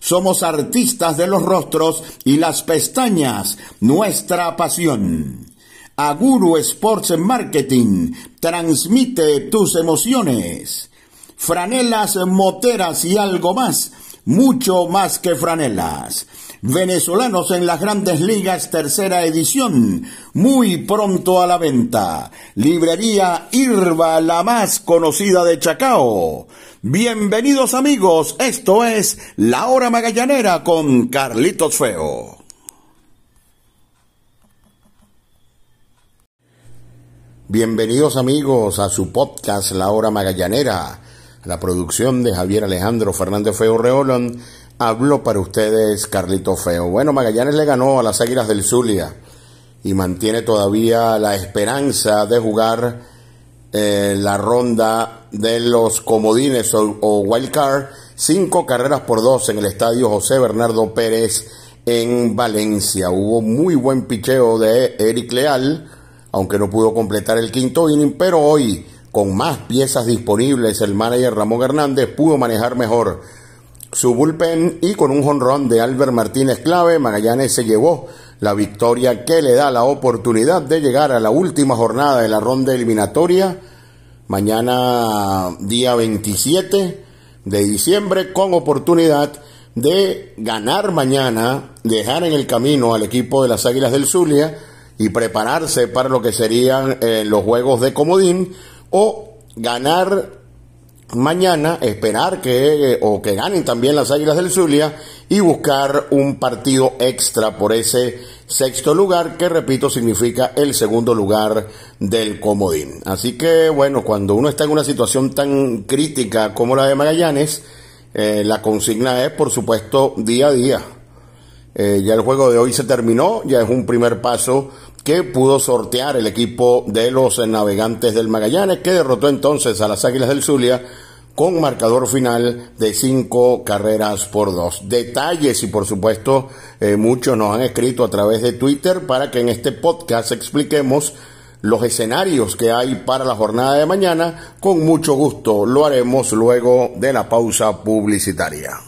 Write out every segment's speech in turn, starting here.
somos artistas de los rostros y las pestañas, nuestra pasión. Aguru Sports Marketing transmite tus emociones. Franelas, moteras y algo más, mucho más que franelas. Venezolanos en las grandes ligas, tercera edición, muy pronto a la venta. Librería Irva, la más conocida de Chacao. Bienvenidos amigos, esto es La Hora Magallanera con Carlitos Feo. Bienvenidos amigos a su podcast La Hora Magallanera. La producción de Javier Alejandro Fernández Feo Reolón habló para ustedes Carlitos Feo. Bueno, Magallanes le ganó a las Águilas del Zulia y mantiene todavía la esperanza de jugar eh, la ronda de los comodines o, o wild card, cinco carreras por dos en el estadio José Bernardo Pérez en Valencia. Hubo muy buen picheo de Eric Leal, aunque no pudo completar el quinto inning, pero hoy, con más piezas disponibles, el manager Ramón Hernández pudo manejar mejor su bullpen y con un jonrón de Albert Martínez clave, Magallanes se llevó la victoria que le da la oportunidad de llegar a la última jornada de la ronda eliminatoria, mañana día 27 de diciembre, con oportunidad de ganar mañana, dejar en el camino al equipo de las Águilas del Zulia y prepararse para lo que serían eh, los juegos de comodín o ganar mañana, esperar que eh, o que ganen también las Águilas del Zulia y buscar un partido extra por ese sexto lugar que repito significa el segundo lugar del comodín. Así que bueno, cuando uno está en una situación tan crítica como la de Magallanes, eh, la consigna es por supuesto día a día. Eh, ya el juego de hoy se terminó, ya es un primer paso que pudo sortear el equipo de los navegantes del Magallanes, que derrotó entonces a las Águilas del Zulia con marcador final de cinco carreras por dos. Detalles y por supuesto eh, muchos nos han escrito a través de Twitter para que en este podcast expliquemos los escenarios que hay para la jornada de mañana. Con mucho gusto lo haremos luego de la pausa publicitaria.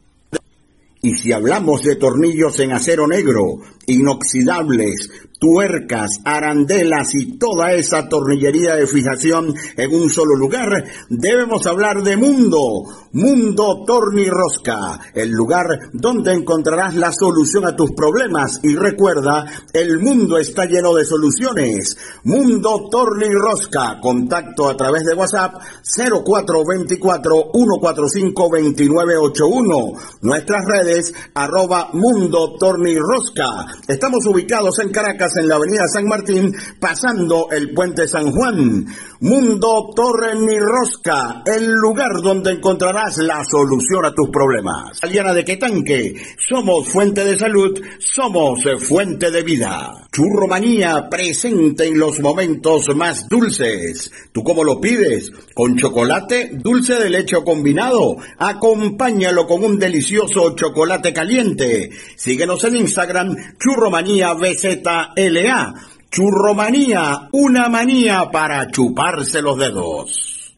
Y si hablamos de tornillos en acero negro, inoxidables, tuercas, arandelas y toda esa tornillería de fijación en un solo lugar, debemos hablar de Mundo, Mundo Tornirrosca, el lugar donde encontrarás la solución a tus problemas y recuerda, el mundo está lleno de soluciones. Mundo Tornirrosca, contacto a través de WhatsApp 0424 145 2981. Nuestras redes redes arroba Mundo Tornirrosca. Estamos ubicados en Caracas, en la avenida San Martín, pasando el puente San Juan. Mundo Tornirrosca, el lugar donde encontrarás la solución a tus problemas. Aliana de Quetanque, somos fuente de salud, somos fuente de vida. Churromanía presente en los momentos más dulces. ¿Tú cómo lo pides? ¿Con chocolate? ¿Dulce de leche o combinado? Acompáñalo con un delicioso chocolate caliente. Síguenos en Instagram, Churromanía BZLA. Churromanía, una manía para chuparse los dedos.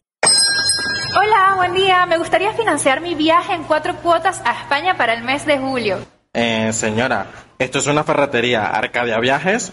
Hola, buen día. Me gustaría financiar mi viaje en cuatro cuotas a España para el mes de julio. Eh, señora, esto es una ferretería. Arcadia Viajes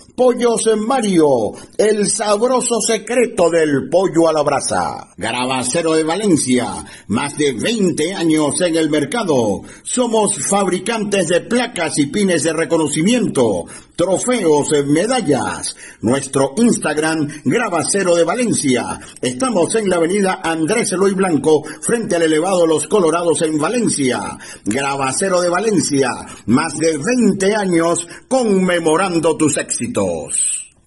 Pollos en Mario, el sabroso secreto del pollo a la brasa. Grabacero de Valencia, más de 20 años en el mercado. Somos fabricantes de placas y pines de reconocimiento, trofeos, medallas. Nuestro Instagram, Grabacero de Valencia. Estamos en la avenida Andrés Eloy Blanco, frente al elevado Los Colorados en Valencia. Grabacero de Valencia, más de 20 años conmemorando tus éxitos. Dios.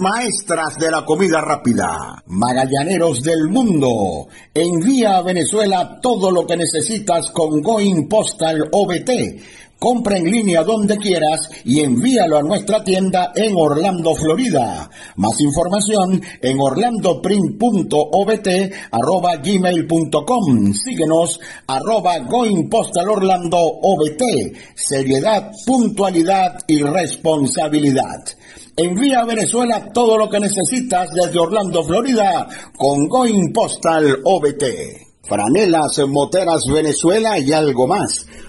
maestras de la comida rápida. Magallaneros del mundo. Envía a Venezuela todo lo que necesitas con Going Postal OBT. Compra en línea donde quieras y envíalo a nuestra tienda en Orlando, Florida. Más información en orlando.print.obt Síguenos arroba Going Postal Orlando OBT. Seriedad, puntualidad y responsabilidad. Envía a Venezuela todo lo que necesitas desde Orlando, Florida, con Going Postal OBT. Franelas, moteras Venezuela y algo más.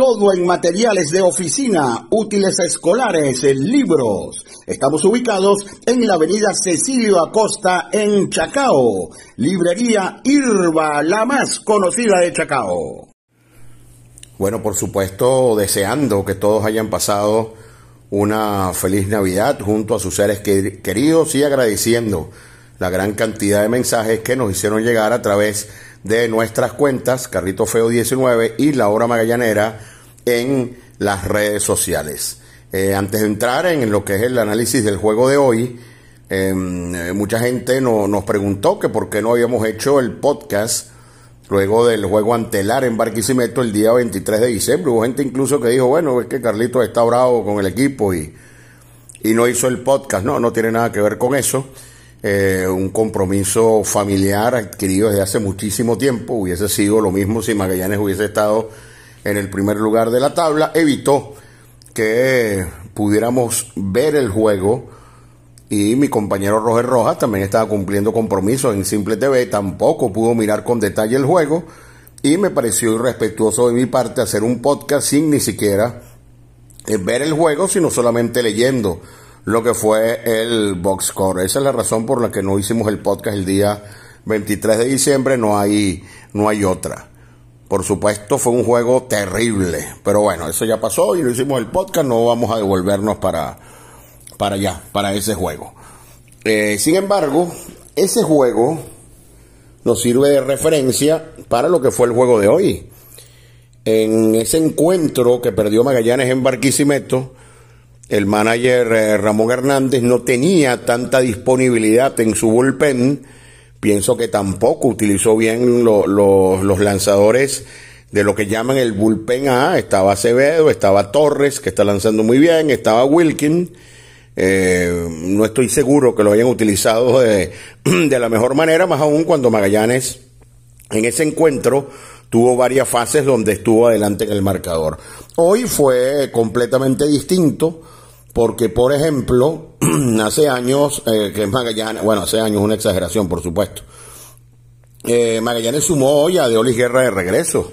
Todo en materiales de oficina, útiles escolares, libros. Estamos ubicados en la avenida Cecilio Acosta en Chacao. Librería Irba, la más conocida de Chacao. Bueno, por supuesto, deseando que todos hayan pasado una feliz Navidad junto a sus seres queridos y agradeciendo la gran cantidad de mensajes que nos hicieron llegar a través de nuestras cuentas, Carrito Feo 19 y La Hora Magallanera en las redes sociales. Eh, antes de entrar en lo que es el análisis del juego de hoy, em, eh, mucha gente nos preguntó que por qué no habíamos hecho el podcast luego del juego antelar en Barquisimeto el día 23 de diciembre. Hubo gente incluso que dijo, bueno, es que Carlito está bravo con el equipo y, y no hizo el podcast. No, no tiene nada que ver con eso. Eh, un compromiso familiar adquirido desde hace muchísimo tiempo. Hubiese sido lo mismo si Magallanes hubiese estado en el primer lugar de la tabla, evitó que pudiéramos ver el juego y mi compañero Roger Rojas también estaba cumpliendo compromisos en Simple TV, tampoco pudo mirar con detalle el juego y me pareció irrespetuoso de mi parte hacer un podcast sin ni siquiera eh, ver el juego, sino solamente leyendo lo que fue el box score. Esa es la razón por la que no hicimos el podcast el día 23 de diciembre, no hay, no hay otra. Por supuesto fue un juego terrible, pero bueno, eso ya pasó y lo hicimos el podcast, no vamos a devolvernos para, para allá, para ese juego. Eh, sin embargo, ese juego nos sirve de referencia para lo que fue el juego de hoy. En ese encuentro que perdió Magallanes en Barquisimeto, el manager eh, Ramón Hernández no tenía tanta disponibilidad en su bullpen. Pienso que tampoco utilizó bien los lanzadores de lo que llaman el bullpen A. Estaba Acevedo, estaba Torres, que está lanzando muy bien, estaba Wilkin. Eh, no estoy seguro que lo hayan utilizado de, de la mejor manera, más aún cuando Magallanes en ese encuentro tuvo varias fases donde estuvo adelante en el marcador. Hoy fue completamente distinto porque, por ejemplo, hace años eh, que Magallanes, bueno, hace años una exageración, por supuesto, eh, Magallanes sumó hoy a Deolis Guerra de regreso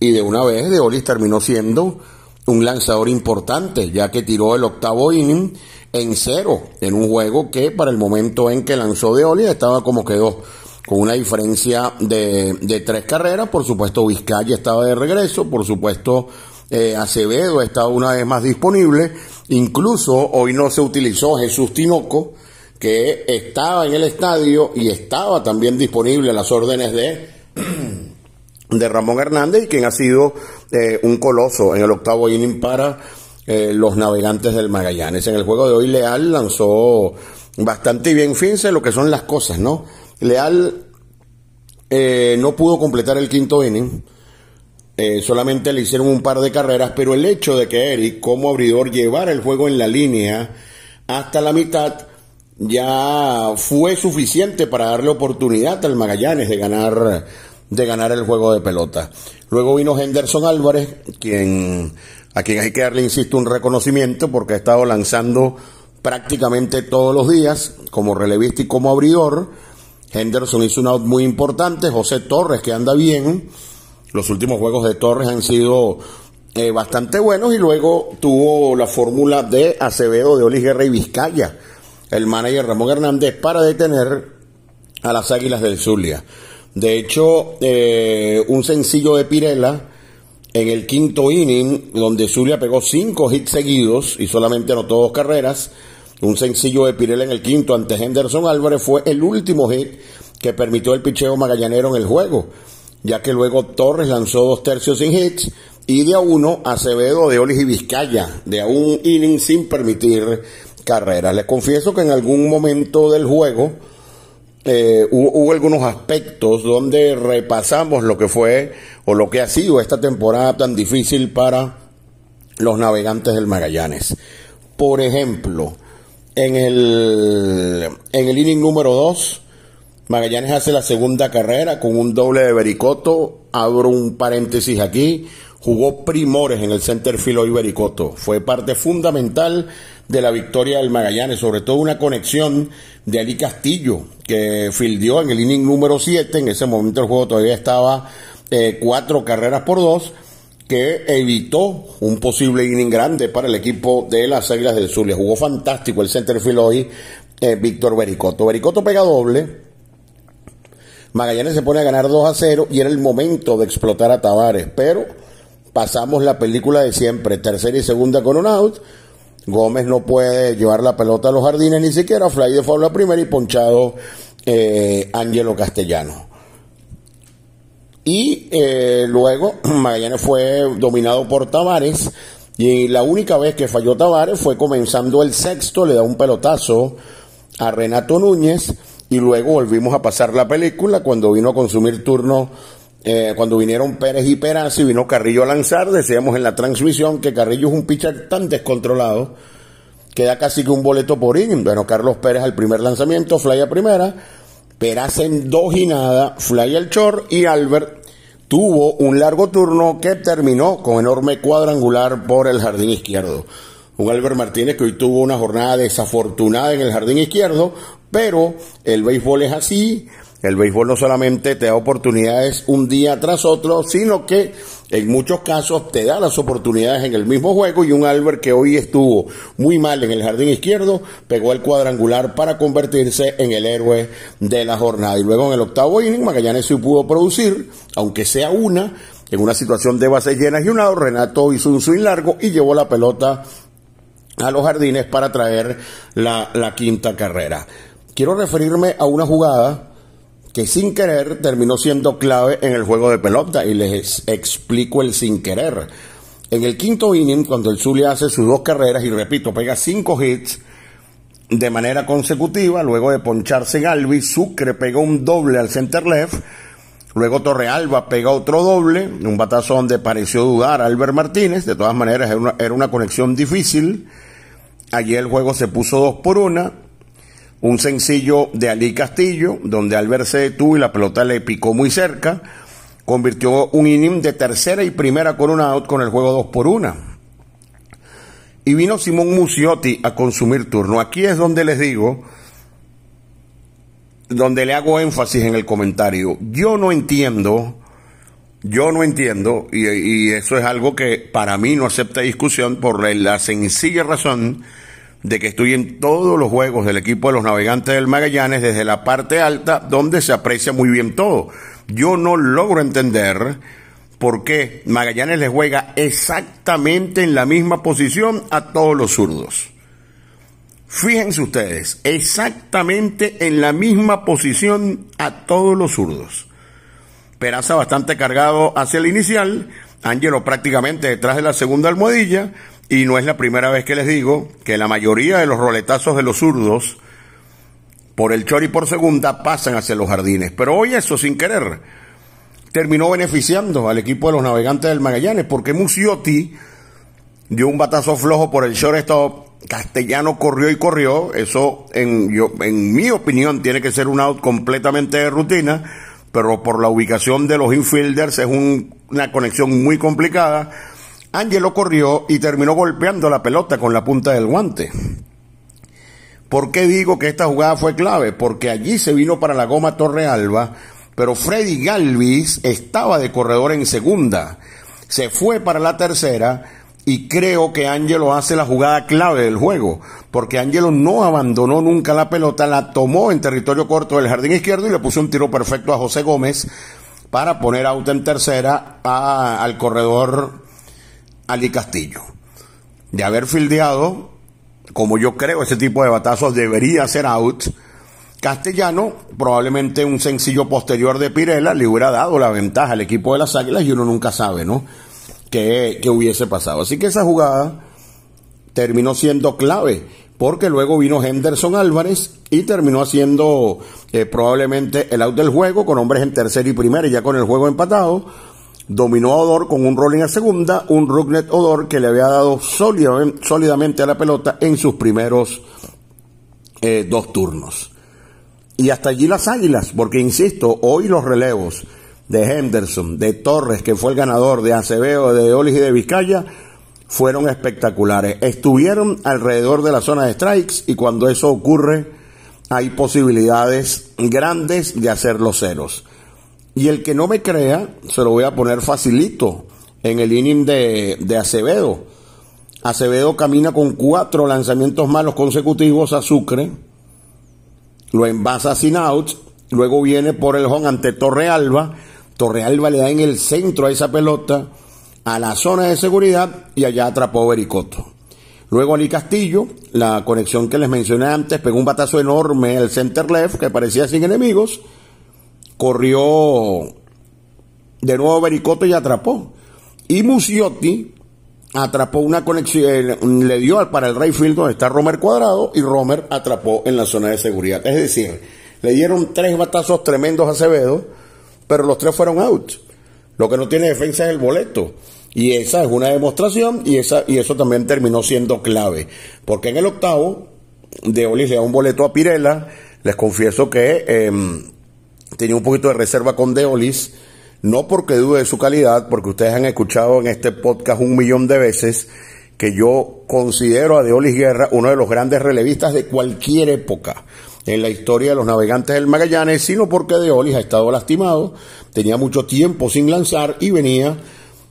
y de una vez Deolis terminó siendo un lanzador importante, ya que tiró el octavo inning en cero, en un juego que para el momento en que lanzó Deolis estaba como quedó con una diferencia de, de tres carreras. Por supuesto, Vizcaya estaba de regreso, por supuesto, eh, Acevedo estaba una vez más disponible. Incluso hoy no se utilizó Jesús Tinoco, que estaba en el estadio y estaba también disponible a las órdenes de, de Ramón Hernández, quien ha sido eh, un coloso en el octavo inning para eh, los navegantes del Magallanes. En el juego de hoy, Leal lanzó bastante bien. Fíjense lo que son las cosas, ¿no? Leal eh, no pudo completar el quinto inning. Eh, solamente le hicieron un par de carreras, pero el hecho de que Eric, como abridor, llevara el juego en la línea hasta la mitad, ya fue suficiente para darle oportunidad al Magallanes de ganar, de ganar el juego de pelota. Luego vino Henderson Álvarez, quien, a quien hay que darle, insisto, un reconocimiento porque ha estado lanzando prácticamente todos los días como relevista y como abridor Henderson hizo un out muy importante. José Torres, que anda bien. Los últimos juegos de Torres han sido eh, bastante buenos. Y luego tuvo la fórmula de Acevedo, de Olis Guerra y Vizcaya, el manager Ramón Hernández, para detener a las Águilas del Zulia. De hecho, eh, un sencillo de Pirela en el quinto inning, donde Zulia pegó cinco hits seguidos y solamente anotó dos carreras un sencillo de Pirela en el quinto ante Henderson Álvarez fue el último hit que permitió el picheo magallanero en el juego, ya que luego Torres lanzó dos tercios sin hits y de a uno Acevedo de Olis y Vizcaya, de a un inning sin permitir carreras. Les confieso que en algún momento del juego eh, hubo, algunos aspectos donde repasamos lo que fue o lo que ha sido esta temporada tan difícil para los navegantes del Magallanes. Por ejemplo, en el, en el inning número 2, Magallanes hace la segunda carrera con un doble de Bericoto. Abro un paréntesis aquí. Jugó primores en el center field hoy Bericoto. Fue parte fundamental de la victoria del Magallanes, sobre todo una conexión de Ali Castillo, que fildió en el inning número 7. En ese momento el juego todavía estaba eh, cuatro carreras por dos que evitó un posible inning grande para el equipo de las Águilas del Sur. Le jugó fantástico el centerfield hoy, eh, Víctor Bericoto. Bericoto pega doble. Magallanes se pone a ganar 2 a 0 y era el momento de explotar a Tavares, pero pasamos la película de siempre, tercera y segunda con un out. Gómez no puede llevar la pelota a los jardines ni siquiera, fly de foul la primera y ponchado eh, Ángelo Castellano. Y eh, luego Magallanes fue dominado por Tavares. Y la única vez que falló Tavares fue comenzando el sexto, le da un pelotazo a Renato Núñez. Y luego volvimos a pasar la película cuando vino a consumir turno, eh, cuando vinieron Pérez y Perazzi, vino Carrillo a lanzar. Decíamos en la transmisión que Carrillo es un pitcher tan descontrolado que da casi que un boleto por inning. Bueno, Carlos Pérez al primer lanzamiento, fly a primera. Peraz en dos y nada, Fly el Chor y Albert tuvo un largo turno que terminó con enorme cuadrangular por el jardín izquierdo. Un Albert Martínez que hoy tuvo una jornada desafortunada en el jardín izquierdo, pero el béisbol es así, el béisbol no solamente te da oportunidades un día tras otro, sino que en muchos casos te da las oportunidades en el mismo juego y un Albert que hoy estuvo muy mal en el jardín izquierdo, pegó el cuadrangular para convertirse en el héroe de la jornada. Y luego en el octavo inning Magallanes se pudo producir, aunque sea una, en una situación de bases llenas y un lado, Renato hizo un swing largo y llevó la pelota a los jardines para traer la, la quinta carrera. Quiero referirme a una jugada que sin querer terminó siendo clave en el juego de pelota y les explico el sin querer. En el quinto inning, cuando el Zulia hace sus dos carreras y repito, pega cinco hits de manera consecutiva, luego de poncharse en Albi, Sucre pegó un doble al center left, luego Torrealba pega otro doble, un batazo donde pareció dudar Albert Martínez, de todas maneras era una, una conexión difícil, allí el juego se puso dos por una, un sencillo de Ali Castillo, donde Albert se detuvo y la pelota le picó muy cerca, convirtió un inning de tercera y primera con un out con el juego 2 por 1. Y vino Simón Muciotti a consumir turno. Aquí es donde les digo, donde le hago énfasis en el comentario. Yo no entiendo, yo no entiendo, y, eso es algo que para mí no acepta discusión por la sencilla razón de que estoy en todos los juegos del equipo de los navegantes del Magallanes desde la parte alta donde se aprecia muy bien todo. Yo no logro entender por qué Magallanes le juega exactamente en la misma posición a todos los zurdos. Fíjense ustedes, exactamente en la misma posición a todos los zurdos. Peraza bastante cargado hacia el inicial, Ángelo prácticamente detrás de la segunda almohadilla, y no es la primera vez que les digo que la mayoría de los roletazos de los zurdos por el chori por segunda pasan hacia los jardines. Pero hoy eso sin querer terminó beneficiando al equipo de los navegantes del Magallanes porque Muciotti dio un batazo flojo por el shortstop. Castellano corrió y corrió. Eso, en, yo, en mi opinión, tiene que ser un out completamente de rutina. Pero por la ubicación de los infielders es un, una conexión muy complicada Angelo corrió y terminó golpeando la pelota con la punta del guante. ¿Por qué digo que esta jugada fue clave? Porque allí se vino para la goma Torrealba, pero Freddy Galvis estaba de corredor en segunda. Se fue para la tercera y creo que Angelo hace la jugada clave del juego, porque Angelo no abandonó nunca la pelota, la tomó en territorio corto del jardín izquierdo y le puso un tiro perfecto a José Gómez para poner auto en tercera al corredor Ali Castillo. De haber fildeado, como yo creo, ese tipo de batazos debería ser out. Castellano, probablemente un sencillo posterior de Pirela le hubiera dado la ventaja al equipo de las Águilas y uno nunca sabe, ¿no? ¿Qué, hubiese pasado? Así que esa jugada terminó siendo clave, porque luego vino Henderson Álvarez y terminó haciendo eh, probablemente el out del juego con hombres en tercera y primera y ya con el juego empatado dominó a Odor con un rolling a segunda, un Rugnet Odor que le había dado sólidamente a la pelota en sus primeros eh, dos turnos. Y hasta allí las águilas, porque insisto, hoy los relevos de Henderson, de Torres, que fue el ganador, de Acevedo, de Olis y de Vizcaya, fueron espectaculares. Estuvieron alrededor de la zona de strikes y cuando eso ocurre hay posibilidades grandes de hacer los ceros. Y el que no me crea, se lo voy a poner facilito en el inning de, de Acevedo. Acevedo camina con cuatro lanzamientos malos consecutivos a Sucre, lo envasa sin outs, luego viene por el home ante Torrealba, Torrealba le da en el centro a esa pelota, a la zona de seguridad y allá atrapó Bericoto. Luego Ali Castillo, la conexión que les mencioné antes, pegó un batazo enorme al center left que parecía sin enemigos corrió de nuevo Bericoto y atrapó. Y Musiotti atrapó una conexión, eh, le dio para el right field donde está Romer Cuadrado y Romer atrapó en la zona de seguridad. Es decir, le dieron tres batazos tremendos a Acevedo, pero los tres fueron out. Lo que no tiene defensa es el boleto. Y esa es una demostración y, esa, y eso también terminó siendo clave. Porque en el octavo, de Olis le da un boleto a Pirela. Les confieso que em, tenía un poquito de reserva con Deolis, no porque dude de su calidad, porque ustedes han escuchado en este podcast un millón de veces que yo considero a Deolis Guerra uno de los grandes relevistas de cualquier época. En la historia de los navegantes del Magallanes, sino porque De Olis ha estado lastimado, tenía mucho tiempo sin lanzar y venía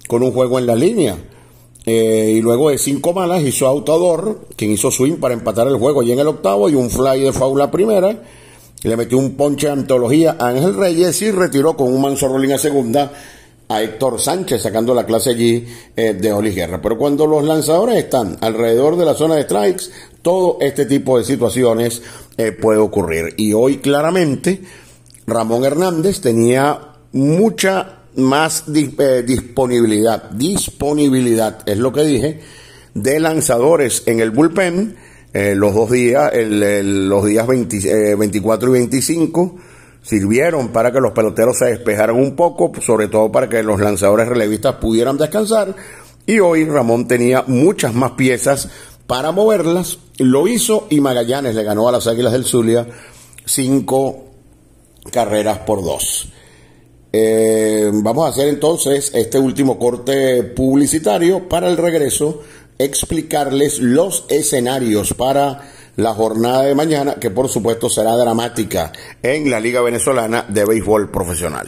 con un juego en la línea. Eh, y luego de cinco malas hizo Autador, quien hizo swing para empatar el juego y en el octavo y un fly de faula primera. Le metió un ponche de antología a Ángel Reyes y retiró con un manso rolling a segunda a Héctor Sánchez sacando la clase allí eh, de Oli Guerra. Pero cuando los lanzadores están alrededor de la zona de strikes, todo este tipo de situaciones eh, puede ocurrir. Y hoy claramente Ramón Hernández tenía mucha más eh, disponibilidad, disponibilidad es lo que dije, de lanzadores en el bullpen los dos días, los días 24 y 25 sirvieron para que los peloteros se despejaran un poco, sobre todo para que los lanzadores relevistas pudieran descansar. Y hoy Ramón tenía muchas más piezas para moverlas. Lo hizo y Magallanes le ganó a las Águilas del Zulia cinco carreras por dos. Eh, vamos a hacer entonces este último corte publicitario para el regreso, explicarles los escenarios para la jornada de mañana, que por supuesto será dramática en la Liga Venezolana de Béisbol Profesional.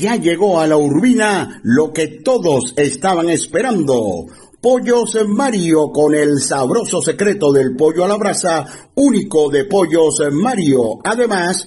Ya llegó a la Urbina lo que todos estaban esperando Pollos Mario con el sabroso secreto del pollo a la brasa, único de Pollos Mario. Además,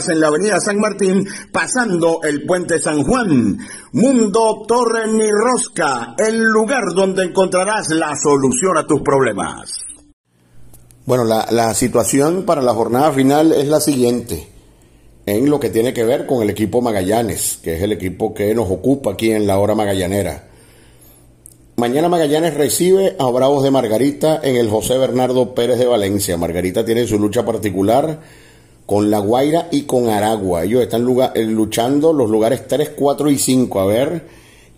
en la avenida San Martín, pasando el puente San Juan. Mundo Torre Ni Rosca, el lugar donde encontrarás la solución a tus problemas. Bueno, la, la situación para la jornada final es la siguiente en lo que tiene que ver con el equipo Magallanes, que es el equipo que nos ocupa aquí en la hora magallanera. Mañana Magallanes recibe a Bravos de Margarita en el José Bernardo Pérez de Valencia. Margarita tiene su lucha particular con La Guaira y con Aragua. Ellos están eh, luchando los lugares 3, 4 y 5. A ver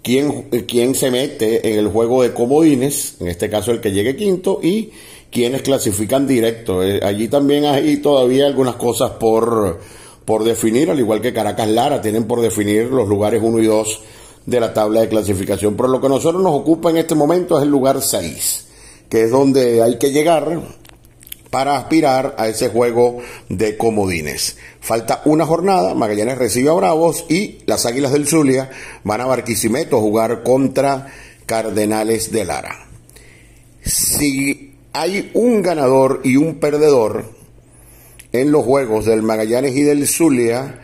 quién, eh, quién se mete en el juego de comodines, en este caso el que llegue quinto, y quienes clasifican directo. Eh, allí también hay todavía algunas cosas por, por definir, al igual que Caracas Lara, tienen por definir los lugares 1 y 2 de la tabla de clasificación. Pero lo que nosotros nos ocupa en este momento es el lugar 6, que es donde hay que llegar para aspirar a ese juego de comodines. Falta una jornada, Magallanes recibe a Bravos y las Águilas del Zulia van a Barquisimeto a jugar contra Cardenales de Lara. Si hay un ganador y un perdedor en los juegos del Magallanes y del Zulia,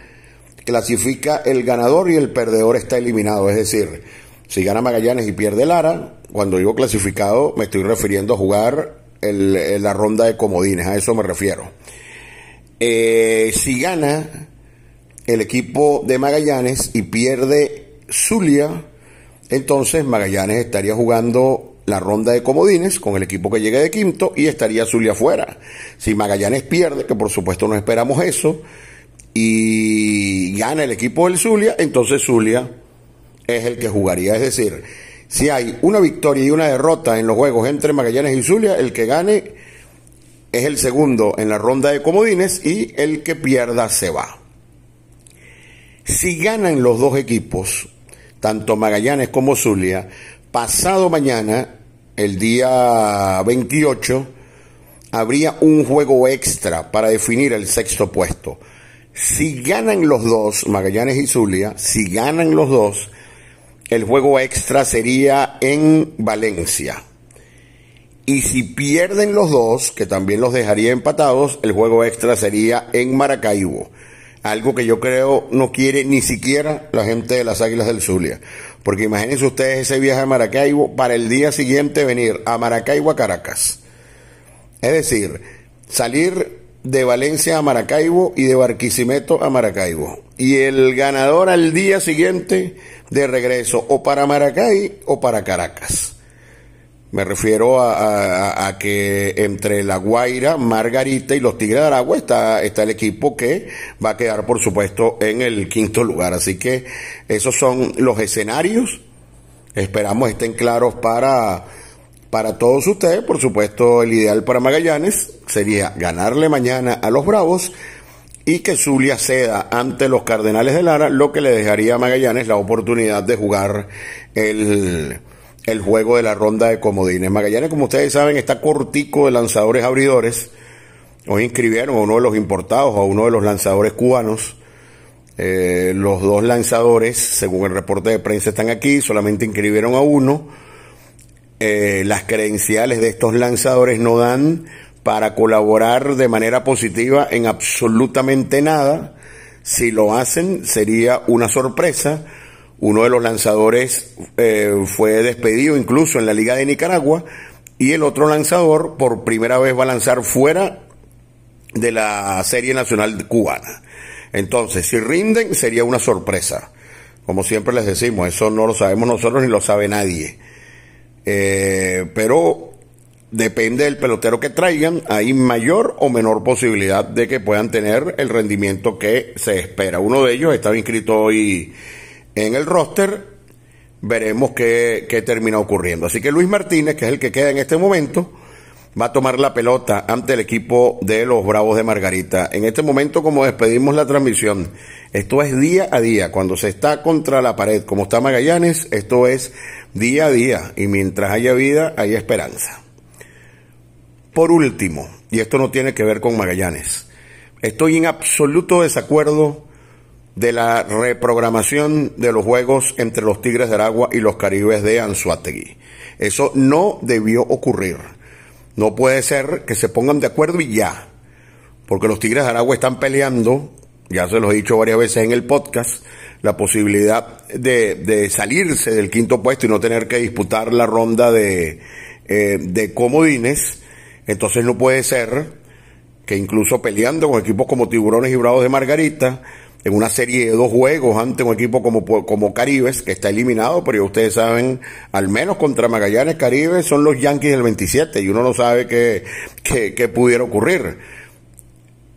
clasifica el ganador y el perdedor está eliminado. Es decir, si gana Magallanes y pierde Lara, cuando digo clasificado me estoy refiriendo a jugar la ronda de comodines, a eso me refiero. Eh, si gana el equipo de Magallanes y pierde Zulia, entonces Magallanes estaría jugando la ronda de comodines con el equipo que llegue de quinto y estaría Zulia fuera. Si Magallanes pierde, que por supuesto no esperamos eso, y gana el equipo del Zulia, entonces Zulia es el que jugaría. Es decir, si hay una victoria y una derrota en los juegos entre Magallanes y Zulia, el que gane es el segundo en la ronda de comodines y el que pierda se va. Si ganan los dos equipos, tanto Magallanes como Zulia, pasado mañana, el día 28, habría un juego extra para definir el sexto puesto. Si ganan los dos, Magallanes y Zulia, si ganan los dos, el juego extra sería en Valencia. Y si pierden los dos, que también los dejaría empatados, el juego extra sería en Maracaibo. Algo que yo creo no quiere ni siquiera la gente de las Águilas del Zulia. Porque imagínense ustedes ese viaje a Maracaibo para el día siguiente venir a Maracaibo a Caracas. Es decir, salir de Valencia a Maracaibo y de Barquisimeto a Maracaibo. Y el ganador al día siguiente de regreso o para Maracay o para Caracas. Me refiero a, que entre La Guaira, Margarita y los Tigres de Aragua está, está el equipo que va a quedar, por supuesto, en el quinto lugar. Así que esos son los escenarios. Esperamos estén claros para, para todos ustedes. Por supuesto, el ideal para Magallanes sería ganarle mañana a los Bravos y que Zulia ceda ante los Cardenales de Lara, lo que le dejaría a Magallanes la oportunidad de jugar el, el juego de la ronda de comodines. Magallanes, como ustedes saben, está cortico de lanzadores abridores. Hoy inscribieron a uno de los importados, a uno de los lanzadores cubanos. Eh, los dos lanzadores, según el reporte de prensa, están aquí, solamente inscribieron a uno. Eh, las credenciales de estos lanzadores no dan para colaborar de manera positiva en absolutamente nada. Si lo hacen, sería una sorpresa. Uno de los lanzadores eh, fue despedido incluso en la Liga de Nicaragua y el otro lanzador por primera vez va a lanzar fuera de la Serie Nacional Cubana. Entonces, si rinden, sería una sorpresa. Como siempre les decimos, eso no lo sabemos nosotros ni lo sabe nadie. Eh, pero depende del pelotero que traigan, hay mayor o menor posibilidad de que puedan tener el rendimiento que se espera. Uno de ellos estaba inscrito hoy en el roster, veremos qué, qué termina ocurriendo. Así que Luis Martínez, que es el que queda en este momento, va a tomar la pelota ante el equipo de los Bravos de Margarita. En este momento, como despedimos la transmisión, esto es día a día. Cuando se está contra la pared, como está Magallanes, esto es día a día. Y mientras haya vida, hay esperanza. Por último, y esto no tiene que ver con Magallanes, estoy en absoluto desacuerdo de la reprogramación de los juegos entre los Tigres de Aragua y los Caribes de Anzuategui. Eso no debió ocurrir. No puede ser que se pongan de acuerdo y ya. Porque los Tigres de Aragua están peleando, ya se los he dicho varias veces en el podcast, la posibilidad de, de salirse del quinto puesto y no tener que disputar la ronda de, eh, de comodines. Entonces no puede ser que incluso peleando con equipos como Tiburones y Bravos de Margarita, en una serie de dos juegos ante un equipo como, como Caribes, que está eliminado, pero ya ustedes saben, al menos contra Magallanes Caribes son los Yankees del 27 y uno no sabe qué, qué, qué pudiera ocurrir.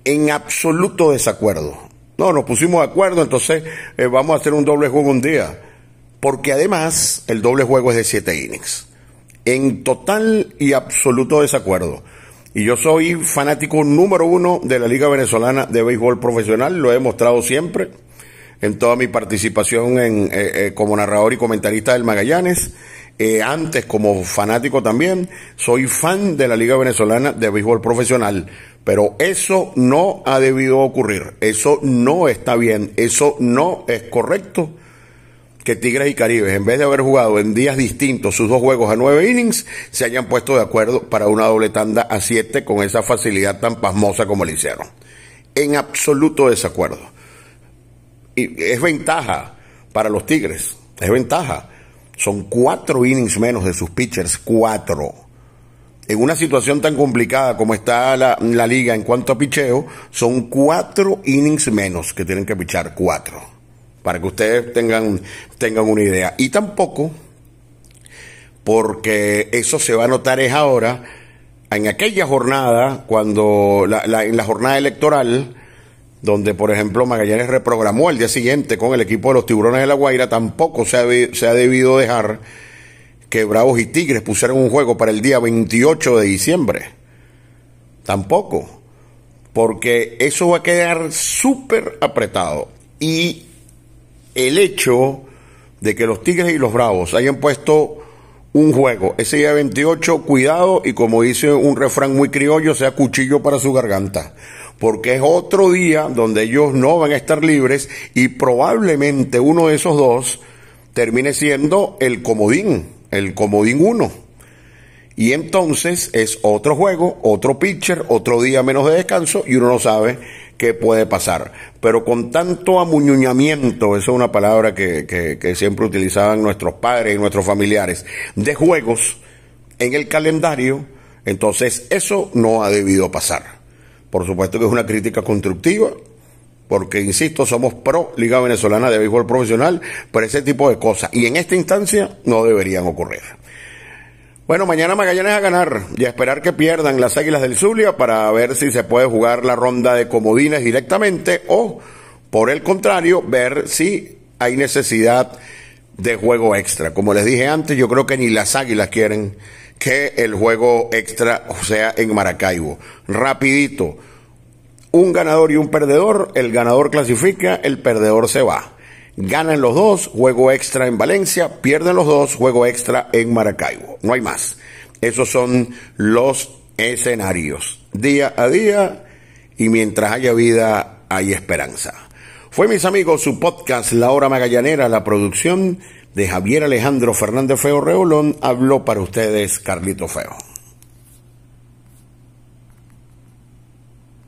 En absoluto desacuerdo. No, nos pusimos de acuerdo, entonces eh, vamos a hacer un doble juego un día. Porque además el doble juego es de siete innings. En total y absoluto desacuerdo. Y yo soy fanático número uno de la Liga Venezolana de Béisbol Profesional, lo he demostrado siempre en toda mi participación en, eh, eh, como narrador y comentarista del Magallanes. Eh, antes como fanático también, soy fan de la Liga Venezolana de Béisbol Profesional, pero eso no ha debido ocurrir, eso no está bien, eso no es correcto que Tigres y Caribes, en vez de haber jugado en días distintos sus dos juegos a nueve innings, se hayan puesto de acuerdo para una doble tanda a siete con esa facilidad tan pasmosa como le hicieron. En absoluto desacuerdo. Y es ventaja para los Tigres, es ventaja. Son cuatro innings menos de sus pitchers, cuatro. En una situación tan complicada como está la, la liga en cuanto a picheo, son cuatro innings menos que tienen que pichar, cuatro para que ustedes tengan, tengan una idea. Y tampoco, porque eso se va a notar es ahora, en aquella jornada, cuando la, la, en la jornada electoral, donde por ejemplo Magallanes reprogramó el día siguiente con el equipo de los Tiburones de la Guaira, tampoco se ha, se ha debido dejar que Bravos y Tigres pusieran un juego para el día 28 de diciembre. Tampoco. Porque eso va a quedar súper apretado. Y el hecho de que los Tigres y los Bravos hayan puesto un juego ese día 28, cuidado y como dice un refrán muy criollo, sea cuchillo para su garganta. Porque es otro día donde ellos no van a estar libres y probablemente uno de esos dos termine siendo el comodín, el comodín 1. Y entonces es otro juego, otro pitcher, otro día menos de descanso y uno no sabe qué puede pasar. Pero con tanto amuñuñamiento, esa es una palabra que, que, que siempre utilizaban nuestros padres y nuestros familiares, de juegos en el calendario, entonces eso no ha debido pasar. Por supuesto que es una crítica constructiva, porque, insisto, somos pro Liga Venezolana de Béisbol Profesional, pero ese tipo de cosas, y en esta instancia, no deberían ocurrir. Bueno, mañana Magallanes a ganar y a esperar que pierdan las Águilas del Zulia para ver si se puede jugar la ronda de comodines directamente o, por el contrario, ver si hay necesidad de juego extra. Como les dije antes, yo creo que ni las Águilas quieren que el juego extra sea en Maracaibo. Rapidito. Un ganador y un perdedor, el ganador clasifica, el perdedor se va. Ganan los dos, juego extra en Valencia, pierden los dos, juego extra en Maracaibo. No hay más. Esos son los escenarios. Día a día y mientras haya vida hay esperanza. Fue mis amigos su podcast La Hora Magallanera, la producción de Javier Alejandro Fernández Feo Reolón, habló para ustedes Carlito Feo.